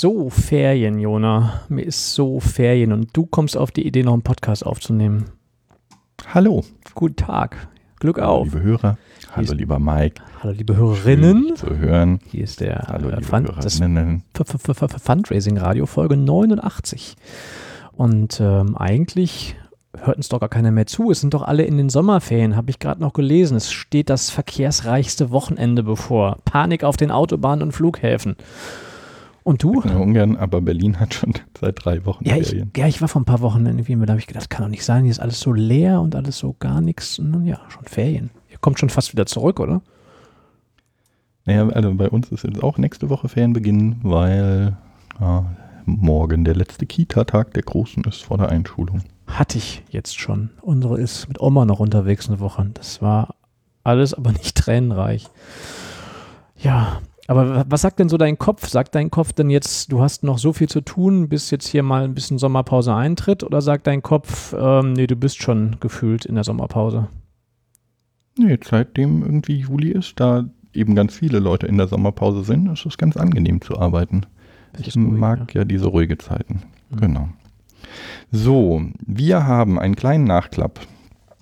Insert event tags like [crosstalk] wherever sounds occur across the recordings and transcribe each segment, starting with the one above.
Ist so Ferien, Jona. Mir ist so Ferien und du kommst auf die Idee, noch einen Podcast aufzunehmen. Hallo. Guten Tag. Glück auf. Liebe Hörer. Hallo, lieber Mike. Hallo, liebe Hörerinnen. Schön, zu hören. Hier ist der Hallo, äh, liebe Fun das Hörerinnen. F- F- F- F- Fundraising Radio Folge 89. Und ähm, eigentlich hört uns doch gar keiner mehr zu. Es sind doch alle in den Sommerferien, habe ich gerade noch gelesen. Es steht das verkehrsreichste Wochenende bevor. Panik auf den Autobahnen und Flughäfen. Und du? Ja, Ungarn, aber Berlin hat schon [laughs] seit drei Wochen Ja ich, Ferien. ja, ich war vor ein paar Wochen irgendwie, da habe ich gedacht, kann doch nicht sein, hier ist alles so leer und alles so gar nichts. Und dann, ja, schon Ferien. Ihr kommt schon fast wieder zurück, oder? Naja, also bei uns ist jetzt auch nächste Woche Ferienbeginn, weil ja, morgen der letzte Kita-Tag der Großen ist vor der Einschulung. Hatte ich jetzt schon. Unsere ist mit Oma noch unterwegs eine Woche. Das war alles aber nicht tränenreich. Ja, aber wa- was sagt denn so dein Kopf? Sagt dein Kopf denn jetzt, du hast noch so viel zu tun, bis jetzt hier mal ein bisschen Sommerpause eintritt? Oder sagt dein Kopf, ähm, nee, du bist schon gefühlt in der Sommerpause? Nee, seitdem irgendwie Juli ist, da eben ganz viele Leute in der Sommerpause sind, ist es ganz angenehm zu arbeiten. Ich ruhig, mag ja. diese ruhige Zeiten. Mhm. Genau. So, wir haben einen kleinen Nachklapp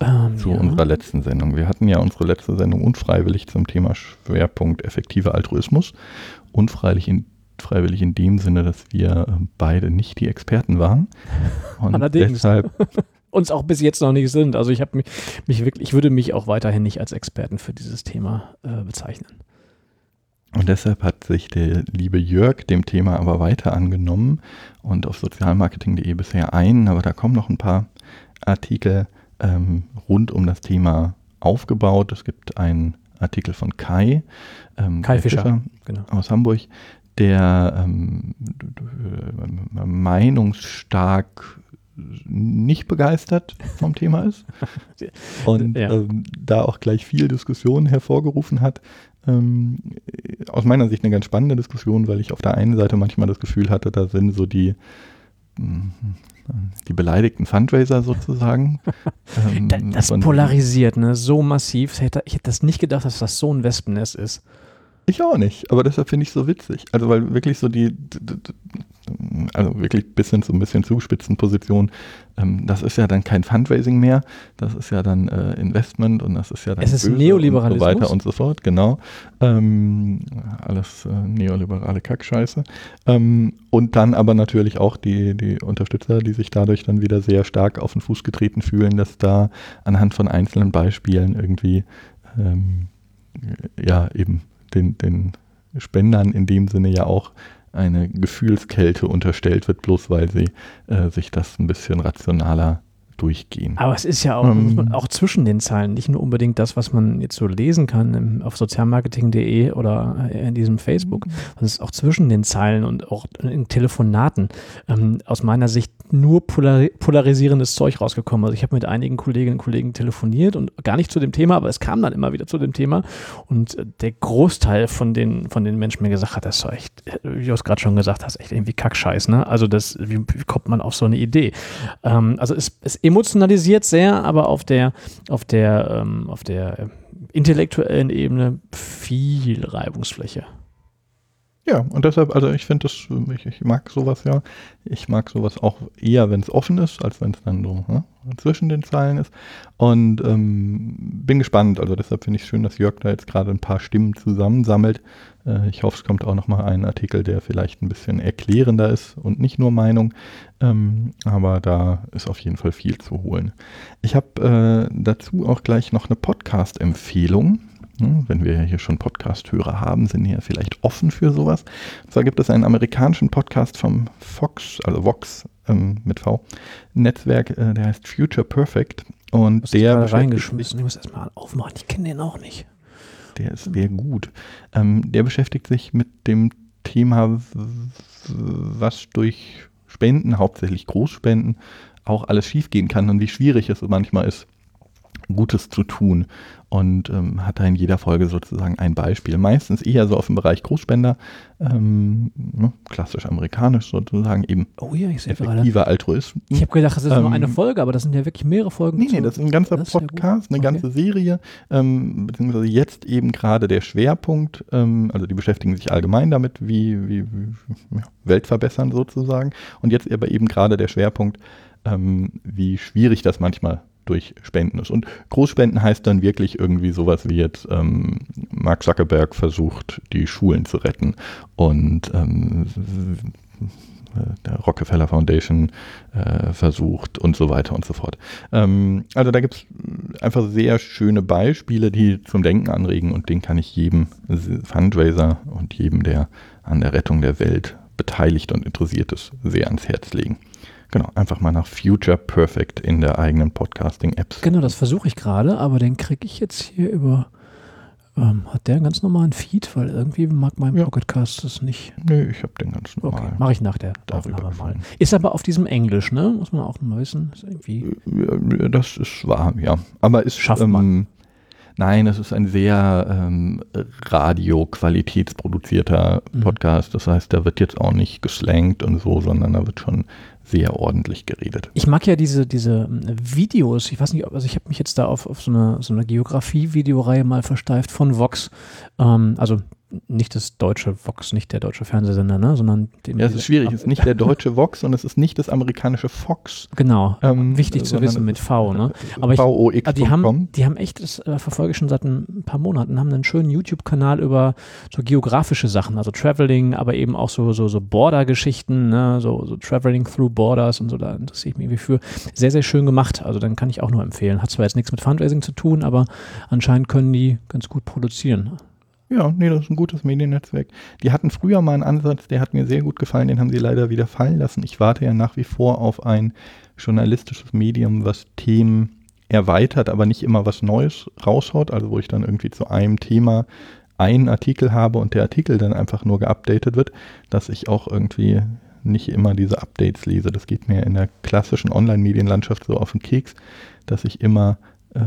Ähm, zu ja. unserer letzten Sendung. Wir hatten ja unsere letzte Sendung unfreiwillig zum Thema Schwerpunkt effektiver Altruismus. Unfreiwillig in, freiwillig in dem Sinne, dass wir äh, beide nicht die Experten waren. [laughs] Und Allerdings. deshalb, [laughs] uns auch bis jetzt noch nicht sind. Also ich habe mich, mich wirklich, ich würde mich auch weiterhin nicht als Experten für dieses Thema äh, bezeichnen. und deshalb hat sich der liebe Jörg dem Thema aber weiter angenommen und auf sozialmarketing.de bisher ein, aber da kommen noch ein paar Artikel ähm, rund um das Thema aufgebaut. Es gibt einen Artikel von Kai, ähm, Kai der Fischer. Genau. aus Hamburg, der ähm, äh, meinungsstark nicht begeistert vom Thema ist [laughs] und Ja. ähm, da auch gleich viel Diskussion hervorgerufen hat. Ähm, aus meiner Sicht eine ganz spannende Diskussion, weil ich auf der einen Seite manchmal das Gefühl hatte, da sind so die die beleidigten Fundraiser sozusagen. [laughs] Ähm, Da, das polarisiert, ne, so massiv. Ich hätte, ich hätte das nicht gedacht, dass das so ein Wespennest ist. Ich auch nicht, aber deshalb finde ich es so witzig. Also weil wirklich so die, also wirklich bis hin zu ein bisschen zuspitzen Position, ähm, das ist ja dann kein Fundraising mehr, das ist ja dann äh, Investment und das ist ja dann Es ist Neoliberalismus. und so weiter und so fort, genau. Ähm, alles äh, neoliberale Kackscheiße. Ähm, und dann aber natürlich auch die, die Unterstützer, die sich dadurch dann wieder sehr stark auf den Fuß getreten fühlen, dass da anhand von einzelnen Beispielen irgendwie ähm, ja eben den, den Spendern in dem Sinne ja auch eine Gefühlskälte unterstellt wird, bloß weil sie äh, sich das ein bisschen rationaler durchgehen. Aber es ist ja auch, Ähm. auch zwischen den Zeilen, nicht nur unbedingt das, was man jetzt so lesen kann im, auf sozialmarketing.de oder in diesem Facebook, sondern es ist auch zwischen den Zeilen und auch in Telefonaten ähm, aus meiner Sicht nur polari polarisierendes Zeug rausgekommen. Also ich habe mit einigen Kolleginnen und Kollegen telefoniert und gar nicht zu dem Thema, aber es kam dann immer wieder zu dem Thema und äh, der Großteil von den, von den Menschen mir gesagt hat, das ist echt, äh, wie du es gerade schon gesagt hast, echt irgendwie Kackscheiß, ne? Also das, wie, wie kommt man auf so eine Idee? Ähm, also es, es emotionalisiert sehr, aber auf der, auf der, ähm, auf der äh, intellektuellen Ebene viel Reibungsfläche. Ja, und deshalb, also ich finde das, ich, ich mag sowas ja. Ich mag sowas auch eher, wenn es offen ist, als wenn es dann so ne, zwischen den Zeilen ist. Und ähm, bin gespannt. Also deshalb finde ich es schön, dass Jörg da jetzt gerade ein paar Stimmen zusammensammelt. Äh, ich hoffe, es kommt auch nochmal ein Artikel, der vielleicht ein bisschen erklärender ist und nicht nur Meinung. Ähm, aber da ist auf jeden Fall viel zu holen. Ich habe äh, dazu auch gleich noch eine Podcast-Empfehlung. Hm, Wenn wir ja hier schon Podcast-Hörer haben, sind ja vielleicht offen für sowas. Und zwar gibt es einen amerikanischen Podcast vom Fox, also Vox ähm, mit V, Netzwerk, äh, der heißt Future Perfect. Und Hast der reingeschmissen. Ich muss erstmal aufmachen. Ich kenne den auch nicht. der ist sehr gut. Ähm, der beschäftigt sich mit dem Thema, was durch Spenden, hauptsächlich Großspenden, auch alles schiefgehen kann und wie schwierig es manchmal ist, Gutes zu tun und ähm, hat da in jeder Folge sozusagen ein Beispiel. Meistens eher so auf dem Bereich Großspender, ähm, ne, klassisch amerikanisch sozusagen, eben Oh ja, ich effektiver Altruismus. Ich habe gedacht, das ist nur Ähm, eine Folge, aber das sind ja wirklich mehrere Folgen. Nee, nee, das ist ein ganzer ist ja. Podcast, eine Okay. ganze Serie, ähm, beziehungsweise jetzt eben gerade der Schwerpunkt, ähm, also die beschäftigen sich allgemein damit, wie, wie, wie ja, Welt verbessern sozusagen. Und jetzt aber eben gerade der Schwerpunkt, ähm, wie schwierig das manchmal durch Spenden ist. Und Großspenden heißt dann wirklich irgendwie sowas wie jetzt ähm, Mark Zuckerberg versucht, die Schulen zu retten und ähm, der Rockefeller Foundation äh, versucht und so weiter und so fort. Ähm, also da gibt es einfach sehr schöne Beispiele, die zum Denken anregen und den kann ich jedem Fundraiser und jedem, der an der Rettung der Welt beteiligt und interessiert ist, sehr ans Herz legen. Genau, einfach mal nach Future Perfect in der eigenen Podcasting-Apps. Genau, das versuche ich gerade, aber den kriege ich jetzt hier über. Ähm, hat der einen ganz normalen Feed? Weil irgendwie mag mein Ja. Pocketcast das nicht. Nö, ich habe den ganz Okay, normal. mache ich nach der darüber Aufnahme mal. Ist aber auf diesem Englisch, ne? Muss man auch mal wissen. Ist irgendwie. Ja, Das ist wahr, ja. Aber ist Schafft ähm, man. Nein, es ist ein sehr ähm, radio-qualitätsproduzierter Mhm. Podcast. Das heißt, da wird jetzt auch nicht geslankt und so, sondern da wird schon sehr ordentlich geredet. Ich mag ja diese, diese ähm, Videos, ich weiß nicht, also ich habe mich jetzt da auf, auf so eine, so eine Geografie-Videoreihe mal versteift von Vox. Ähm, also nicht das deutsche Vox, nicht der deutsche Fernsehsender, ne? sondern dem, Ja, es ist schwierig. Es ist nicht der deutsche Vox und es ist nicht das amerikanische Fox. Genau, Ähm, wichtig zu wissen mit V, ne? Aber ich- VOX.com. Ah, die haben, die haben echt, das äh, verfolge ich schon seit ein paar Monaten, haben einen schönen YouTube-Kanal über so geografische Sachen, also Traveling, aber eben auch so, so, so Border-Geschichten, ne? so, so Traveling through Borders und so, da interessiere ich mich irgendwie für. Sehr, sehr schön gemacht, also dann kann ich auch nur empfehlen. Hat zwar jetzt nichts mit Fundraising zu tun, aber anscheinend können die ganz gut produzieren. Ja, nee, das ist ein gutes Mediennetzwerk. Die hatten früher mal einen Ansatz, der hat mir sehr gut gefallen, den haben sie leider wieder fallen lassen. Ich warte ja nach wie vor auf ein journalistisches Medium, was Themen erweitert, aber nicht immer was Neues raushaut, also wo ich dann irgendwie zu einem Thema einen Artikel habe und der Artikel dann einfach nur geupdatet wird, dass ich auch irgendwie nicht immer diese Updates lese. Das geht mir in der klassischen Online-Medienlandschaft so auf den Keks, dass ich immer äh,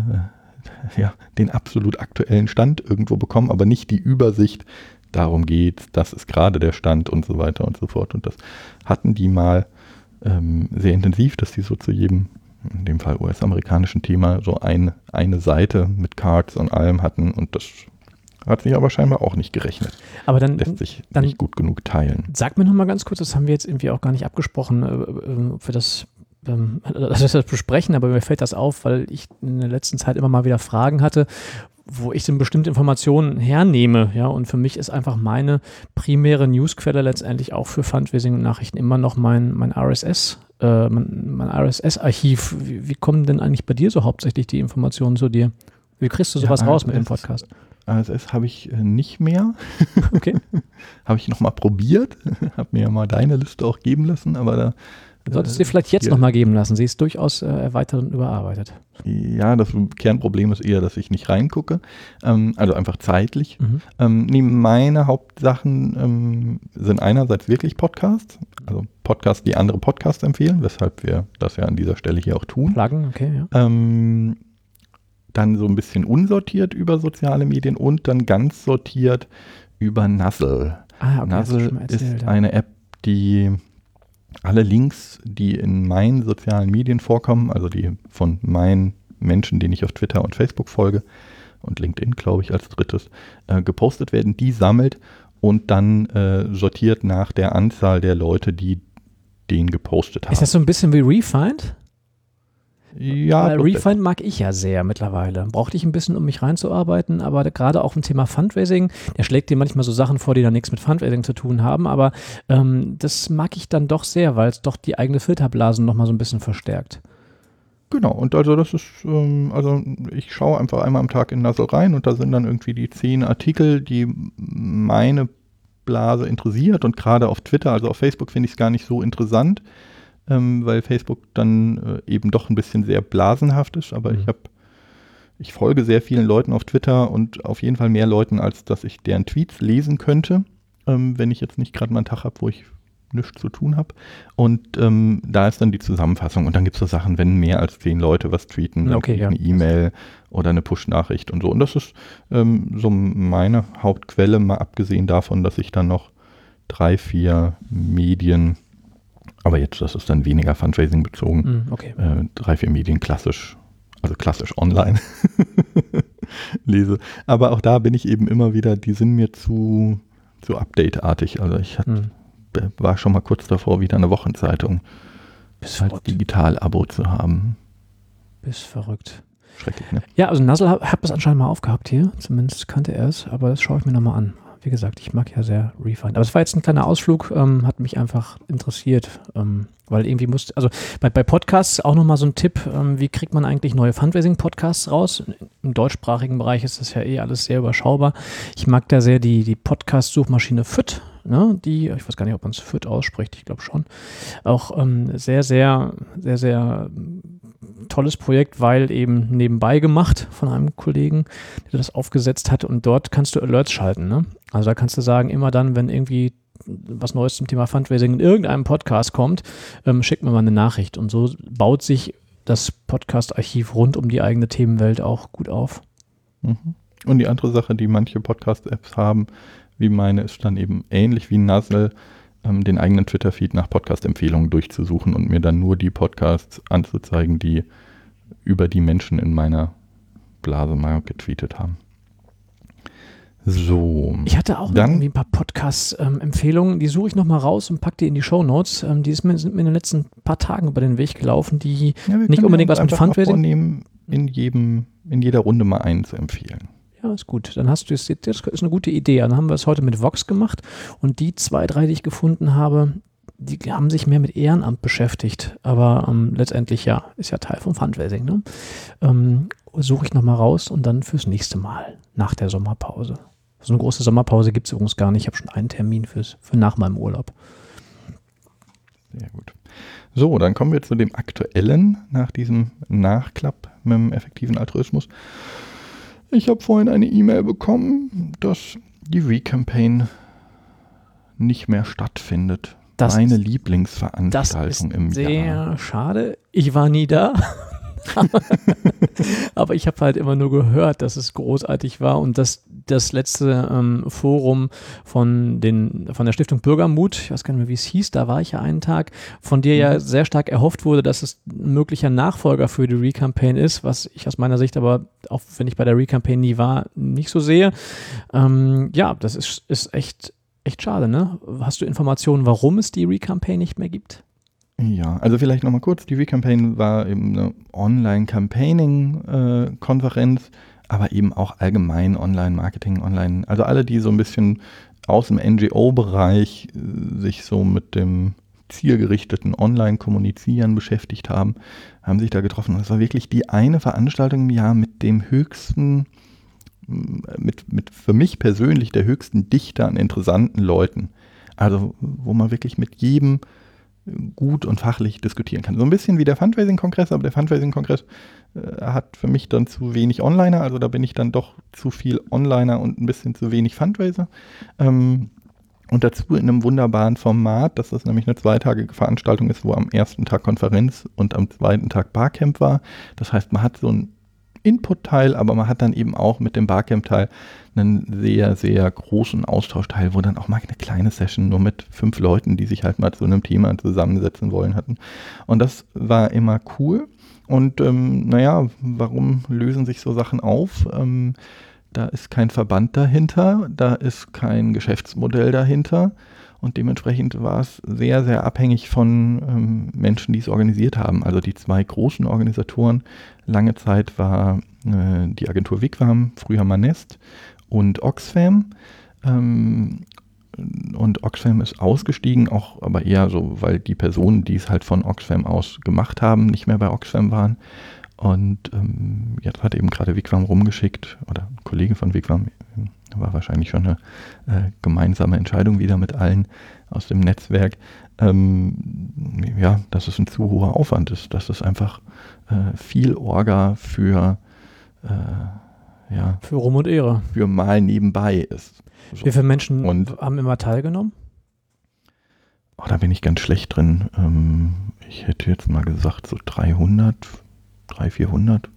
[laughs] ja, den absolut aktuellen Stand irgendwo bekommen, aber nicht die Übersicht, darum geht, das ist gerade der Stand und so weiter und so fort. Und das hatten die mal ähm, sehr intensiv, dass die so zu jedem, in dem Fall US-amerikanischen Thema, so ein, eine Seite mit Cards und allem hatten und das hat sich aber scheinbar auch nicht gerechnet. Aber dann, Lässt sich dann- nicht gut genug teilen. Sag mir noch mal ganz kurz, das haben wir jetzt irgendwie auch gar nicht abgesprochen, äh, äh, wir das, ähm, [laughs] das besprechen, aber mir fällt das auf, weil ich in der letzten Zeit immer mal wieder Fragen hatte, wo ich denn bestimmte Informationen hernehme, ja, und für mich ist einfach meine primäre Newsquelle letztendlich auch für Fundraising und Nachrichten immer noch mein, mein RSS, äh, mein, mein RSS-Archiv. Wie, wie kommen denn eigentlich bei dir so hauptsächlich die Informationen zu dir? Wie kriegst du Ja, sowas raus mit dem RSS. Podcast? ASS habe ich äh, nicht mehr. Okay. [laughs] habe ich nochmal probiert. [laughs] habe mir ja mal deine Liste auch geben lassen, aber da Du solltest dir vielleicht jetzt hier- noch mal geben lassen. Sie ist durchaus äh, erweitert und überarbeitet. Ja, das Kernproblem ist eher, dass ich nicht reingucke. Ähm, also einfach zeitlich. Mhm. Ähm, nee, meine Hauptsachen ähm, sind einerseits wirklich Podcasts, also Podcasts, die andere Podcasts empfehlen, weshalb wir das ja an dieser Stelle hier auch tun. Flaggen, okay, ja. Ähm, dann so ein bisschen unsortiert über soziale Medien und dann ganz sortiert über Nuzzle. Ah, okay, du Nuzzle mal ist eine App, die alle Links, die in meinen sozialen Medien vorkommen, also die von meinen Menschen, denen ich auf Twitter und Facebook folge und LinkedIn, glaube ich, als drittes, äh, gepostet werden, die sammelt und dann äh, sortiert nach der Anzahl der Leute, die den gepostet haben. Ist das so ein bisschen wie Refind? Ja, Weil Refind mag ich ja sehr mittlerweile. Brauchte ich ein bisschen, um mich reinzuarbeiten, aber gerade auch im Thema Fundraising, der schlägt dir manchmal so Sachen vor, die da nichts mit Fundraising zu tun haben, aber ähm, das mag ich dann doch sehr, weil es doch die eigene Filterblasen nochmal so ein bisschen verstärkt. Genau, und also das ist, ähm, also ich schaue einfach einmal am Tag in Nuzzle rein und da sind dann irgendwie die zehn Artikel, die meine Blase interessiert und gerade auf Twitter, also auf Facebook finde ich es gar nicht so interessant, ähm, weil Facebook dann äh, eben doch ein bisschen sehr blasenhaft ist, aber Mhm. ich habe, ich folge sehr vielen Leuten auf Twitter und auf jeden Fall mehr Leuten, als dass ich deren Tweets lesen könnte, ähm, wenn ich jetzt nicht gerade mal einen Tag habe, wo ich nichts zu tun habe. Und ähm, da ist dann die Zusammenfassung. Und dann gibt es so Sachen, wenn mehr als zehn Leute was tweeten, dann okay, ja. eine E-Mail oder eine Push-Nachricht und so. Und das ist ähm, so meine Hauptquelle, mal abgesehen davon, dass ich dann noch drei, vier Medien, aber jetzt, das ist dann weniger Fundraising bezogen, Mm, okay. äh, drei, vier Medien klassisch, also klassisch online [laughs] lese. Aber auch da bin ich eben immer wieder, die sind mir zu, zu update-artig. Also ich hatte Mm. war schon mal kurz davor, wieder eine Wochenzeitung Bist als. Digital-Abo zu haben. Bist verrückt. Schrecklich, ne? Ja, also Nassel hat hat das anscheinend mal aufgehabt hier. Zumindest kannte er es, aber das schaue ich mir nochmal an. Wie gesagt, ich mag ja sehr Refind. Aber es war jetzt ein kleiner Ausflug, ähm, hat mich einfach interessiert, ähm, weil irgendwie musste, also bei, bei Podcasts auch nochmal so ein Tipp, ähm, wie kriegt man eigentlich neue Fundraising-Podcasts raus? Im deutschsprachigen Bereich ist das ja eh alles sehr überschaubar. Ich mag da sehr die, die Podcast-Suchmaschine FIT, ne? die, ich weiß gar nicht, ob man es FIT ausspricht, ich glaube schon, auch ähm, sehr, sehr, sehr, sehr tolles Projekt, weil eben nebenbei gemacht von einem Kollegen, der das aufgesetzt hat und dort kannst du Alerts schalten. Ne? Also da kannst du sagen, immer dann, wenn irgendwie was Neues zum Thema Fundraising in irgendeinem Podcast kommt, ähm, schickt mir mal eine Nachricht. Und so baut sich das Podcast-Archiv rund um die eigene Themenwelt auch gut auf. Mhm. Und die andere Sache, die manche Podcast-Apps haben, wie meine, ist dann eben ähnlich wie Nuzzle, ähm, den eigenen Twitter-Feed nach Podcast-Empfehlungen durchzusuchen und mir dann nur die Podcasts anzuzeigen, die über die Menschen in meiner Blase mal getweetet haben. So. Ich hatte auch Dann- irgendwie ein paar Podcast-Empfehlungen, die suche ich nochmal raus und packe die in die Show Notes. Ähm, die mir, sind mir in den letzten paar Tagen über den Weg gelaufen, die Ja, nicht unbedingt was mit Fundraising- vornehmen, in jedem, in jeder Runde mal einen zu empfehlen. Ja, ist gut. Dann hast du es, das ist eine gute Idee. Dann haben wir es heute mit Vox gemacht und die zwei, drei, die ich gefunden habe, die haben sich mehr mit Ehrenamt beschäftigt. Aber ähm, letztendlich ja, ist ja Teil vom Fundraising. Ne? Ähm, Suche ich nochmal raus und dann fürs nächste Mal nach der Sommerpause. So eine große Sommerpause gibt es übrigens gar nicht. Ich habe schon einen Termin fürs, für nach meinem Urlaub. Sehr gut. So, dann kommen wir zu dem aktuellen, nach diesem Nachklapp mit dem effektiven Altruismus. Ich habe vorhin eine E-Mail bekommen, dass die Recampaign nicht mehr stattfindet. Das Meine ist- Das Lieblingsveranstaltung ist im sehr Jahr. schade. Ich war nie da. [laughs] Aber ich habe halt immer nur gehört, dass es großartig war und dass das letzte ähm, Forum von, den, von der Stiftung Bürgermut, ich weiß gar nicht mehr, wie es hieß, da war ich ja einen Tag, von dir ja Mhm. sehr stark erhofft wurde, dass es ein möglicher Nachfolger für die Recampaign ist, was ich aus meiner Sicht aber, auch wenn ich bei der Recampaign nie war, nicht so sehe. Ähm, ja, das ist, ist echt, echt schade, ne? Hast du Informationen, warum es die Recampaign nicht mehr gibt? Ja, also vielleicht nochmal kurz, die Recampaign war eben eine Online-Campaigning-Konferenz, aber eben auch allgemein Online-Marketing, Online, also alle, die so ein bisschen aus dem NGO-Bereich äh, sich so mit dem zielgerichteten Online-Kommunizieren beschäftigt haben, haben sich da getroffen. Und es war wirklich die eine Veranstaltung im Jahr mit dem höchsten, m, mit, mit für mich persönlich der höchsten Dichte an interessanten Leuten. Also wo man wirklich mit jedem gut und fachlich diskutieren kann. So ein bisschen wie der Fundraising-Kongress, aber der Fundraising-Kongress äh, hat für mich dann zu wenig Onliner, also da bin ich dann doch zu viel Onliner und ein bisschen zu wenig Fundraiser. Ähm, und dazu in einem wunderbaren Format, dass das nämlich eine zweitagige Veranstaltung ist, wo am ersten Tag Konferenz und am zweiten Tag Barcamp war. Das heißt, man hat so einen Input-Teil, aber man hat dann eben auch mit dem Barcamp-Teil einen sehr, sehr großen Austauschteil, wo dann auch mal eine kleine Session nur mit fünf Leuten, die sich halt mal zu einem Thema zusammensetzen wollen hatten. Und das war immer cool. Und ähm, naja, warum lösen sich so Sachen auf? Ähm, da ist kein Verband dahinter, da ist kein Geschäftsmodell dahinter. Und dementsprechend war es sehr, sehr abhängig von ähm, Menschen, die es organisiert haben. Also die zwei großen Organisatoren. Lange Zeit war äh, die Agentur Wigwam, früher Manest und Oxfam. Ähm, und Oxfam ist ausgestiegen, auch aber eher so, weil die Personen, die es halt von Oxfam aus gemacht haben, nicht mehr bei Oxfam waren. Und ähm, jetzt hat eben gerade Wigwam rumgeschickt, oder ein Kollege von Wigwam, war wahrscheinlich schon eine äh, gemeinsame Entscheidung wieder mit allen aus dem Netzwerk, ähm, ja, dass es ein zu hoher Aufwand ist, dass es einfach äh, viel Orga für, äh, ja, Für Ruhm und Ehre. für mal nebenbei ist. So. Wie viele Menschen Und- haben immer teilgenommen? oh, da bin ich ganz schlecht drin. Ähm, ich hätte jetzt mal gesagt, so 300, 300, 400,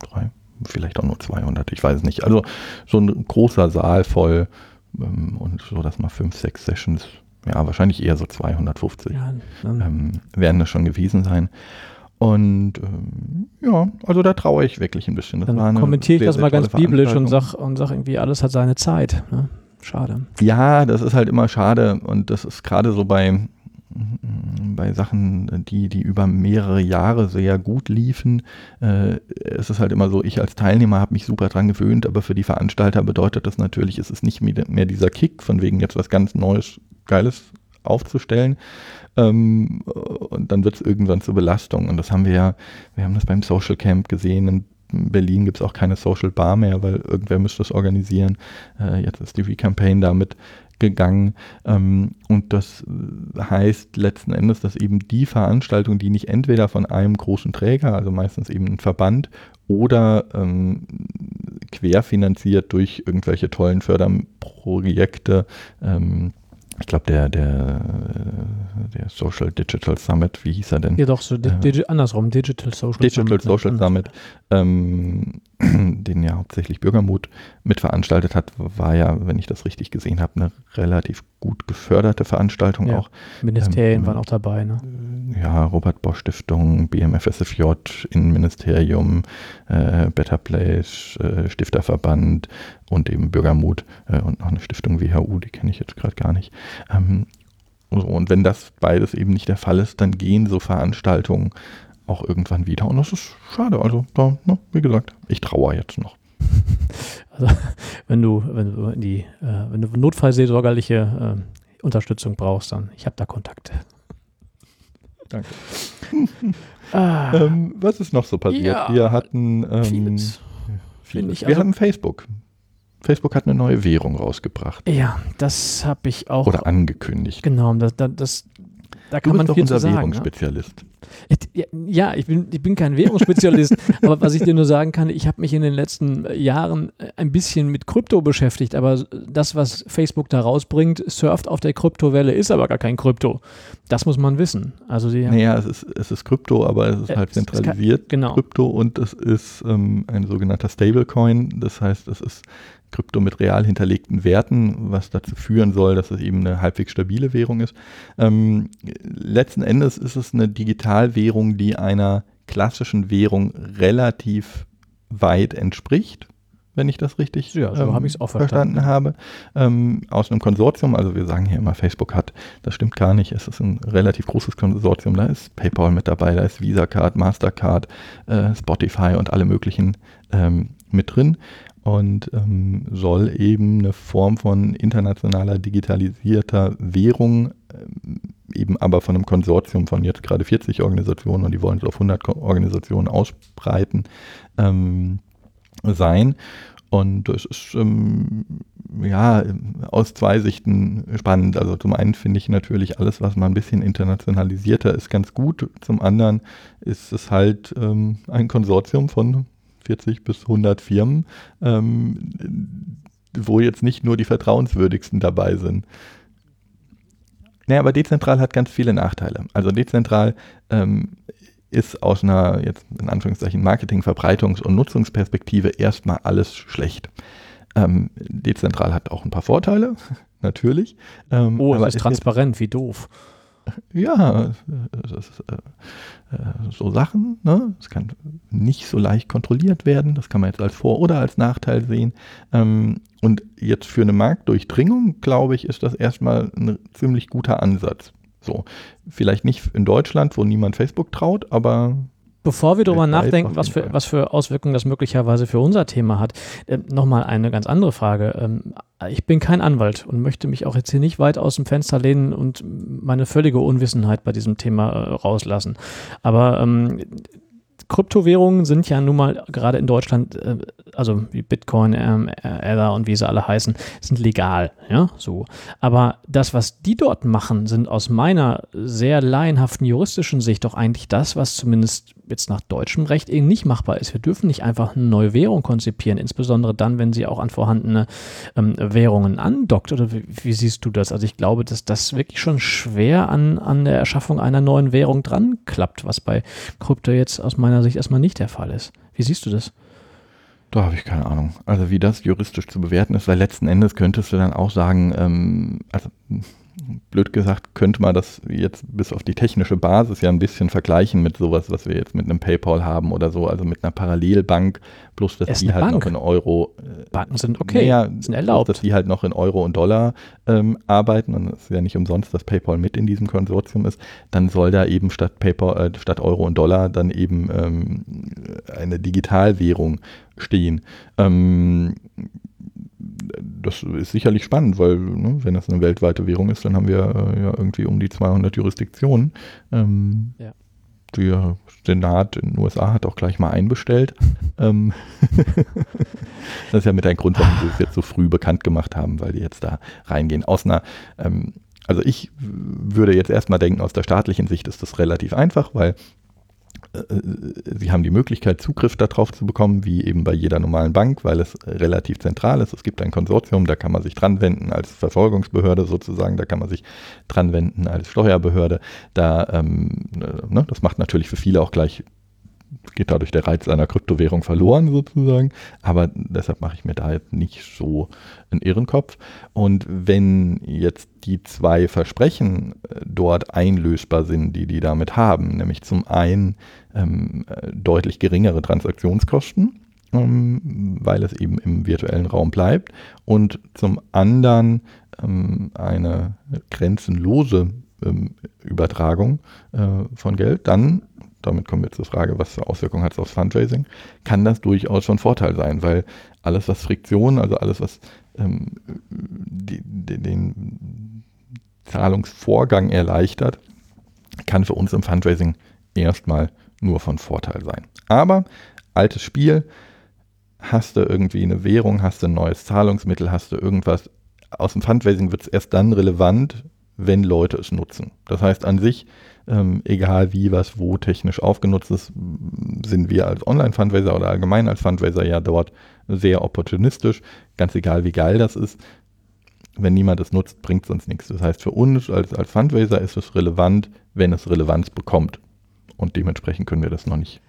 3, vielleicht auch nur 200, ich weiß es nicht. Also so ein großer Saal voll ähm, und so, dass mal 5, 6 Sessions, ja, wahrscheinlich eher so 250 ja, ähm, werden das schon gewesen sein. Und ähm, ja, also da traue ich wirklich ein bisschen. Das dann kommentiere ich das mal ganz biblisch und sag, und sag irgendwie, alles hat seine Zeit. Ne? Schade. Ja, das ist halt immer schade und das ist gerade so bei, bei Sachen, die, die über mehrere Jahre sehr gut liefen, äh, es ist halt immer so, ich als Teilnehmer habe mich super dran gewöhnt, aber für die Veranstalter bedeutet das natürlich, es ist nicht mehr dieser Kick, von wegen jetzt was ganz Neues, Geiles aufzustellen, ähm, und dann wird es irgendwann zur Belastung. Und das haben wir ja, wir haben das beim Social Camp gesehen. In Berlin gibt es auch keine Social Bar mehr, weil irgendwer müsste das organisieren. Äh, jetzt ist die Recampaign damit gegangen. Ähm, und das heißt letzten Endes, dass eben die Veranstaltung, die nicht entweder von einem großen Träger, also meistens eben ein Verband, oder ähm, querfinanziert durch irgendwelche tollen Förderprojekte, ähm, ich glaube, der, der, der Social Digital Summit, wie hieß er denn? Ja, doch, so äh, digi andersrum, Digital Social Digital Summit. Digital Social Summit, ähm, [clears throat] den ja hauptsächlich Bürgermut mitveranstaltet hat, war ja, wenn ich das richtig gesehen habe, eine relativ gut geförderte Veranstaltung ja, auch. Ministerien ähm, waren auch dabei, ne? Ja, Robert Bosch Stiftung, BMFSFJ, Innenministerium, äh, Better Place, äh, Stifterverband und eben Bürgermut äh, und noch eine Stiftung WHU, die kenne ich jetzt gerade gar nicht. Ähm, so, und wenn das beides eben nicht der Fall ist, dann gehen so Veranstaltungen auch irgendwann wieder. Und das ist schade. Also, da, ne, wie gesagt, ich trauere jetzt noch. [laughs] Also, wenn du, wenn du die, äh, wenn du notfallseelsorgerliche äh, Unterstützung brauchst, dann ich habe da Kontakte. Danke. [laughs] ah. ähm, was ist noch so passiert? Ja, Wir hatten ähm, vieles. vieles. Wir also, haben Facebook. Facebook hat eine neue Währung rausgebracht. Ja, das habe ich auch. Oder angekündigt. Genau, das, das, da kann man viel zu sagen. Ne? Währungsspezialist. Ja, ich bin, ich bin kein Währungsspezialist, [laughs] aber was ich dir nur sagen kann, ich habe mich in den letzten Jahren ein bisschen mit Krypto beschäftigt, aber das, was Facebook da rausbringt, surft auf der Kryptowelle, ist aber gar kein Krypto. Das muss man wissen. Also die, naja, es ist, es ist Krypto, aber es ist halt zentralisiert kann, genau. Krypto und es ist ähm, ein sogenannter Stablecoin. Das heißt, es ist Krypto mit real hinterlegten Werten, was dazu führen soll, dass es eben eine halbwegs stabile Währung ist. Ähm, letzten Endes ist es eine Digitalwährung, die einer klassischen Währung relativ weit entspricht, wenn ich das richtig ja, so ähm, auch verstanden, verstanden habe. Ähm, aus einem Konsortium, also wir sagen hier immer, Facebook hat, das stimmt gar nicht, es ist ein relativ großes Konsortium, da ist PayPal mit dabei, da ist Visa Card, Mastercard, äh, Spotify und alle möglichen ähm, mit drin und ähm, soll eben eine Form von internationaler digitalisierter Währung, ähm, eben aber von einem Konsortium von jetzt gerade 40 Organisationen und die wollen es auf 100 Organisationen ausbreiten, ähm, sein. Und das ist ähm, ja aus zwei Sichten spannend. Also zum einen finde ich natürlich alles, was mal ein bisschen internationalisierter ist, ganz gut. Zum anderen ist es halt ähm, ein Konsortium von 40 bis 100 Firmen, ähm, wo jetzt nicht nur die vertrauenswürdigsten dabei sind. Naja, aber dezentral hat ganz viele Nachteile. Also dezentral ähm, ist aus einer, jetzt in Anführungszeichen, Marketing-, Verbreitungs- und Nutzungsperspektive erstmal alles schlecht. Ähm, dezentral hat auch ein paar Vorteile, [laughs] natürlich. Ähm, oh, es ist transparent, wie doof. Ja, ist, äh, äh, so Sachen. Ne? Das kann nicht so leicht kontrolliert werden. Das kann man jetzt als Vor- oder als Nachteil sehen. Ähm, und jetzt für eine Marktdurchdringung, glaube ich, ist das erstmal ein ziemlich guter Ansatz. So, vielleicht nicht in Deutschland, wo niemand Facebook traut, aber Bevor wir darüber nachdenken, was für, was für Auswirkungen das möglicherweise für unser Thema hat, äh, nochmal eine ganz andere Frage. Ähm, ich bin kein Anwalt und möchte mich auch jetzt hier nicht weit aus dem Fenster lehnen und meine völlige Unwissenheit bei diesem Thema äh, rauslassen. Aber ähm, Kryptowährungen sind ja nun mal gerade in Deutschland äh, also wie Bitcoin, ähm, Ether und wie sie alle heißen, sind legal, ja, so. Aber das, was die dort machen, sind aus meiner sehr laienhaften juristischen Sicht doch eigentlich das, was zumindest jetzt nach deutschem Recht eben nicht machbar ist. Wir dürfen nicht einfach eine neue Währung konzipieren, insbesondere dann, wenn sie auch an vorhandene ähm, Währungen andockt. Oder wie, wie, siehst du das? Also ich glaube, dass das wirklich schon schwer an, an der Erschaffung einer neuen Währung dran klappt, was bei Krypto jetzt aus meiner Sicht erstmal nicht der Fall ist. Wie siehst du das? Da habe ich keine Ahnung. Also wie das juristisch zu bewerten ist, weil letzten Endes könntest du dann auch sagen, ähm, also blöd gesagt, könnte man das jetzt bis auf die technische Basis ja ein bisschen vergleichen mit sowas, was wir jetzt mit einem PayPal haben oder so, also mit einer Parallelbank, bloß dass die halt Bank. noch in Euro. Äh, Banken sind okay, ja, sind erlaubt. Bloß, dass die halt noch in Euro und Dollar ähm, arbeiten und es ist ja nicht umsonst, dass PayPal mit in diesem Konsortium ist, dann soll da eben statt PayPal, äh, statt Euro und Dollar dann eben ähm, eine Digitalwährung stehen. Ähm, das ist sicherlich spannend, weil ne, wenn das eine weltweite Währung ist, dann haben wir äh, ja irgendwie um die 200 Jurisdiktionen. Ähm, ja. Der Senat in den USA hat auch gleich mal einbestellt. [laughs] ähm, [laughs] das ist ja mit ein Grund, warum sie es jetzt so früh bekannt gemacht haben, weil die jetzt da reingehen. Aus einer ähm, also ich würde jetzt erstmal denken, aus der staatlichen Sicht ist das relativ einfach, weil Sie haben die Möglichkeit, Zugriff darauf zu bekommen, wie eben bei jeder normalen Bank, weil es relativ zentral ist. Es gibt ein Konsortium, da kann man sich dran wenden als Verfolgungsbehörde sozusagen, da kann man sich dran wenden als Steuerbehörde. Da, ähm, äh, ne, das macht natürlich für viele auch gleich geht dadurch der Reiz einer Kryptowährung verloren sozusagen. Aber deshalb mache ich mir da jetzt nicht so einen Irrenkopf. Und wenn jetzt die zwei Versprechen äh, dort einlösbar sind, die die damit haben, nämlich zum einen ähm, äh, deutlich geringere Transaktionskosten, ähm, weil es eben im virtuellen Raum bleibt, und zum anderen ähm, eine grenzenlose ähm, Übertragung äh, von Geld, dann damit kommen wir zur Frage, was für Auswirkungen hat es aufs Fundraising, kann das durchaus schon Vorteil sein, weil alles, was Friktion, also alles, was ähm, die, die, den Zahlungsvorgang erleichtert, kann für uns im Fundraising erstmal nur von Vorteil sein. Aber altes Spiel, hast du irgendwie eine Währung, hast du ein neues Zahlungsmittel, hast du irgendwas, aus dem Fundraising wird es erst dann relevant, wenn Leute es nutzen. Das heißt an sich, ähm, egal wie, was, wo technisch aufgenutzt ist, sind wir als Online-Fundraiser oder allgemein als Fundraiser ja dort sehr opportunistisch. Ganz egal, wie geil das ist. Wenn niemand es nutzt, bringt es uns nichts. Das heißt, für uns als, als Fundraiser ist es relevant, wenn es Relevanz bekommt. Und dementsprechend können wir das noch nicht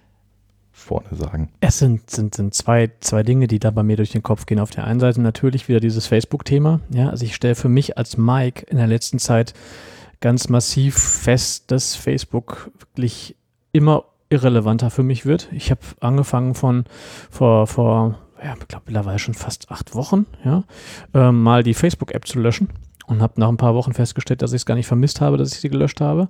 vorne sagen. Es sind, sind, sind zwei, zwei Dinge, die da bei mir durch den Kopf gehen. Auf der einen Seite natürlich wieder dieses Facebook-Thema. Ja, also ich stelle für mich als Mike in der letzten Zeit ganz massiv fest, dass Facebook wirklich immer irrelevanter für mich wird. Ich habe angefangen von vor, vor ja, ich glaube mittlerweile schon fast acht Wochen, ja, äh, mal die Facebook-App zu löschen und habe nach ein paar Wochen festgestellt, dass ich es gar nicht vermisst habe, dass ich sie gelöscht habe.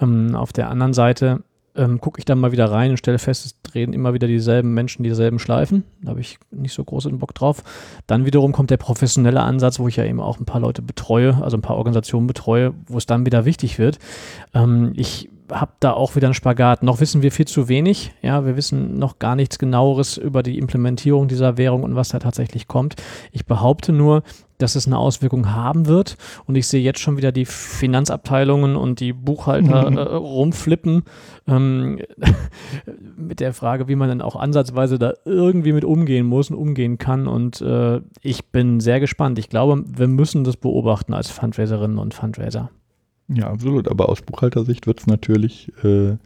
Ähm, auf der anderen Seite ähm, gucke ich dann mal wieder rein und stelle fest, es drehen immer wieder dieselben Menschen dieselben Schleifen. Da habe ich nicht so großen Bock drauf. Dann wiederum kommt der professionelle Ansatz, wo ich ja eben auch ein paar Leute betreue, also ein paar Organisationen betreue, wo es dann wieder wichtig wird. Ähm, ich habe da auch wieder einen Spagat. Noch wissen wir viel zu wenig. Ja, wir wissen noch gar nichts genaueres über die Implementierung dieser Währung und was da tatsächlich kommt. Ich behaupte nur, dass es eine Auswirkung haben wird. Und ich sehe jetzt schon wieder die Finanzabteilungen und die Buchhalter [laughs] äh, rumflippen ähm, [laughs] mit der Frage, wie man dann auch ansatzweise da irgendwie mit umgehen muss und umgehen kann. Und äh, ich bin sehr gespannt. Ich glaube, wir müssen das beobachten als Fundraiserinnen und Fundraiser. Ja, absolut. Aber aus Buchhaltersicht wird es natürlich äh,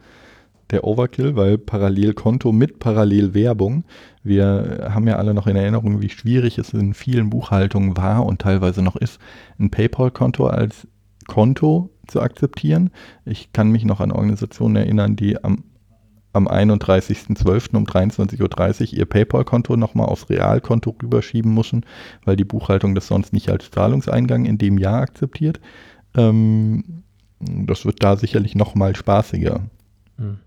der Overkill, weil Parallelkonto mit Parallelwerbung. Wir haben ja alle noch in Erinnerung, wie schwierig es in vielen Buchhaltungen war und teilweise noch ist, ein PayPal-Konto als Konto zu akzeptieren. Ich kann mich noch an Organisationen erinnern, die am, am 31.12. um 23.30 Uhr ihr PayPal-Konto nochmal aufs Realkonto rüberschieben müssen, weil die Buchhaltung das sonst nicht als Zahlungseingang in dem Jahr akzeptiert. Ähm, das wird da sicherlich nochmal spaßiger. Hm.